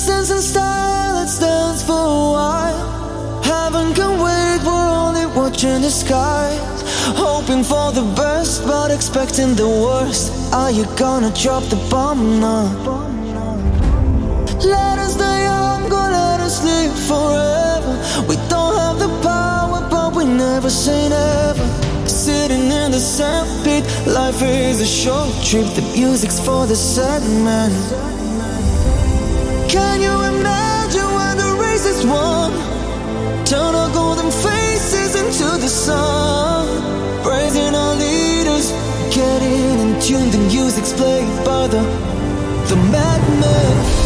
sense and style, dance for a while. Heaven can wait, we're only watching the skies. Hoping for the best, but expecting the worst. Are you gonna drop the bomb now? Let us die young, go let us live forever. We don't have the power, but we never say never. Sitting in the sandpit, life is a short trip. The music's for the sad man. Race? Turn our golden faces into the sun. Praising our leaders, getting in tune. The music's played by the the madman.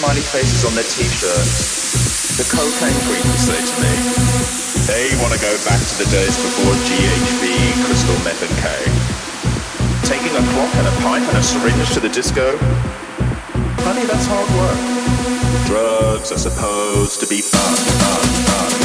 Smiley faces on their t-shirts. The cocaine freaks say to me, they want to go back to the days before GHB, crystal meth and K. Taking a clock and a pipe and a syringe to the disco? Honey, that's hard work. Drugs are supposed to be fun, fun, fun.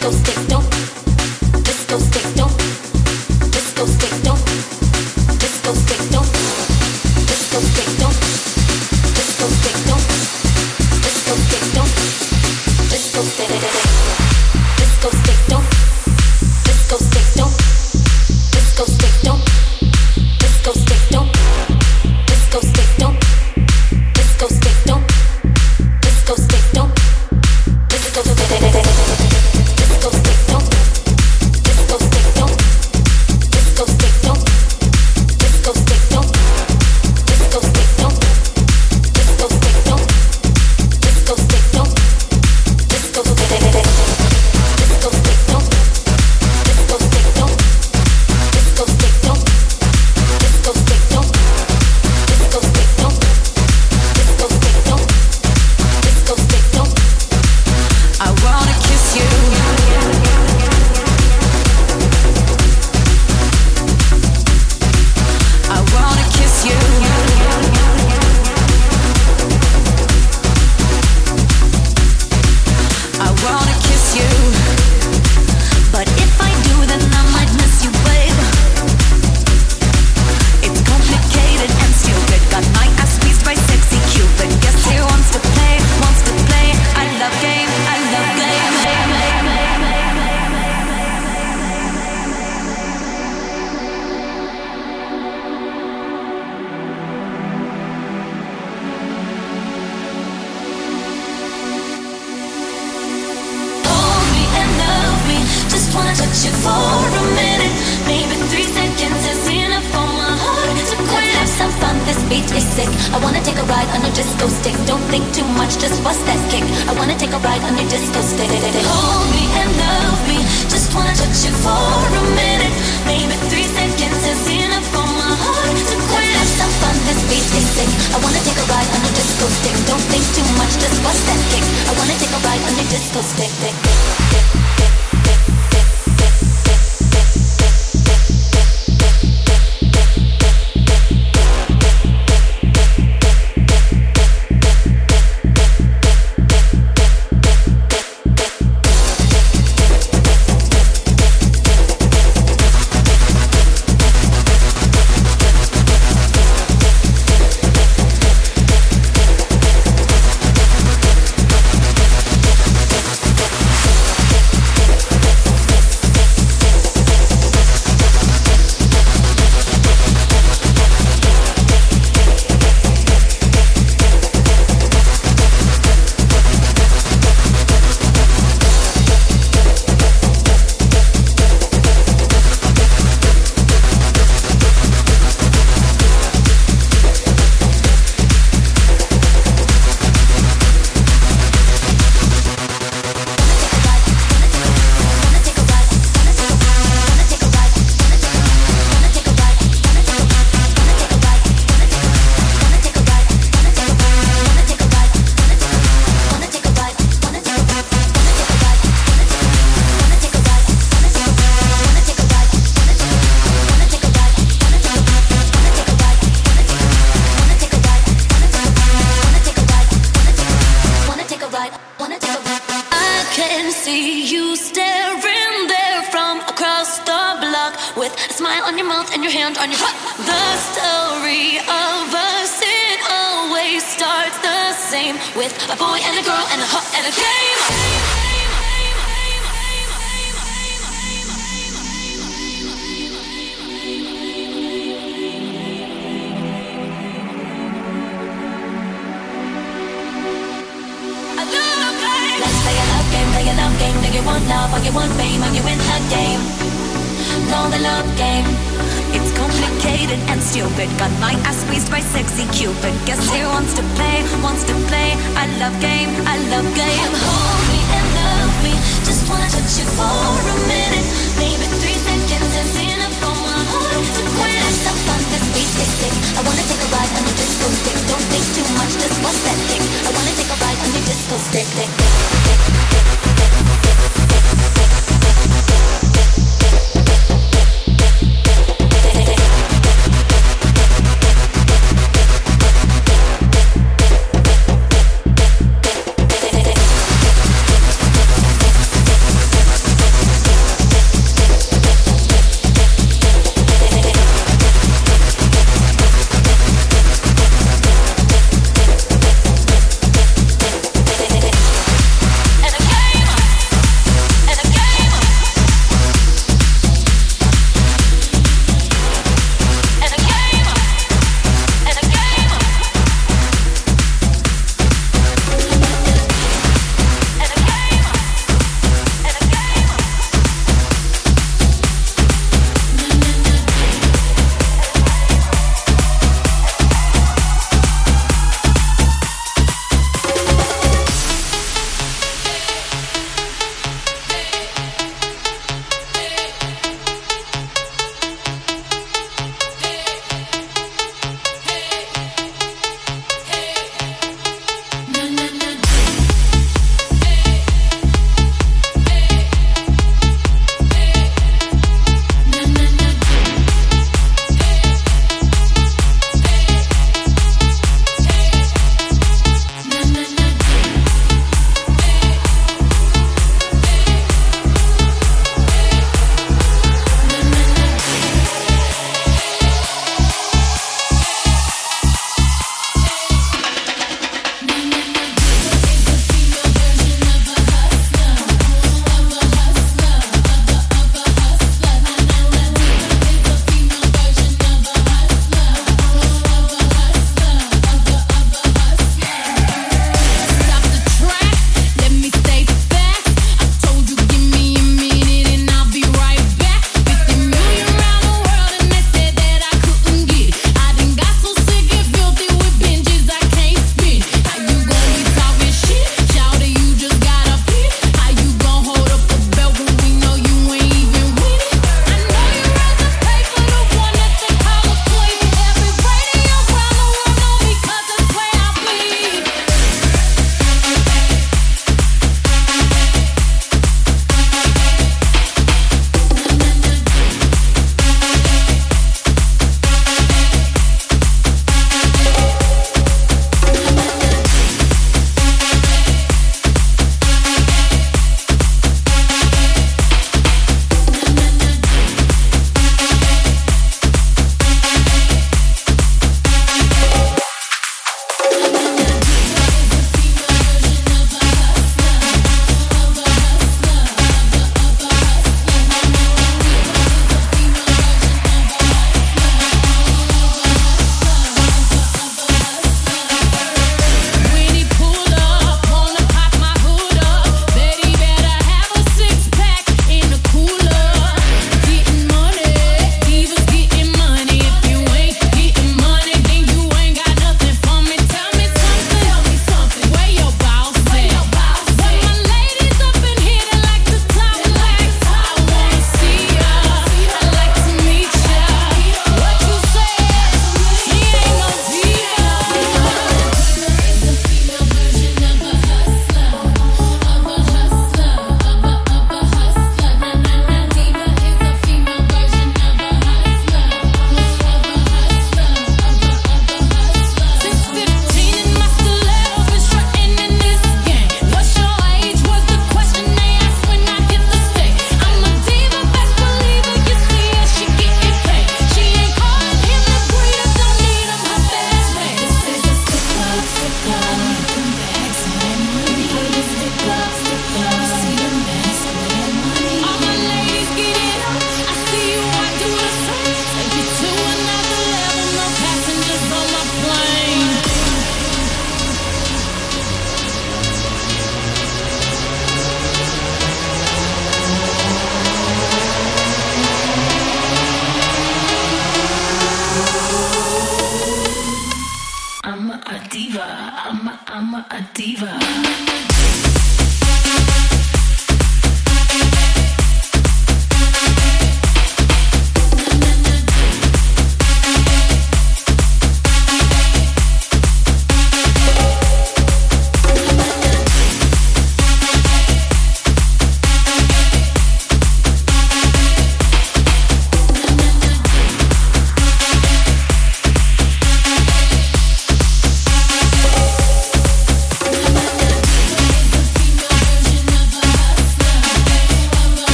those sticks. Don't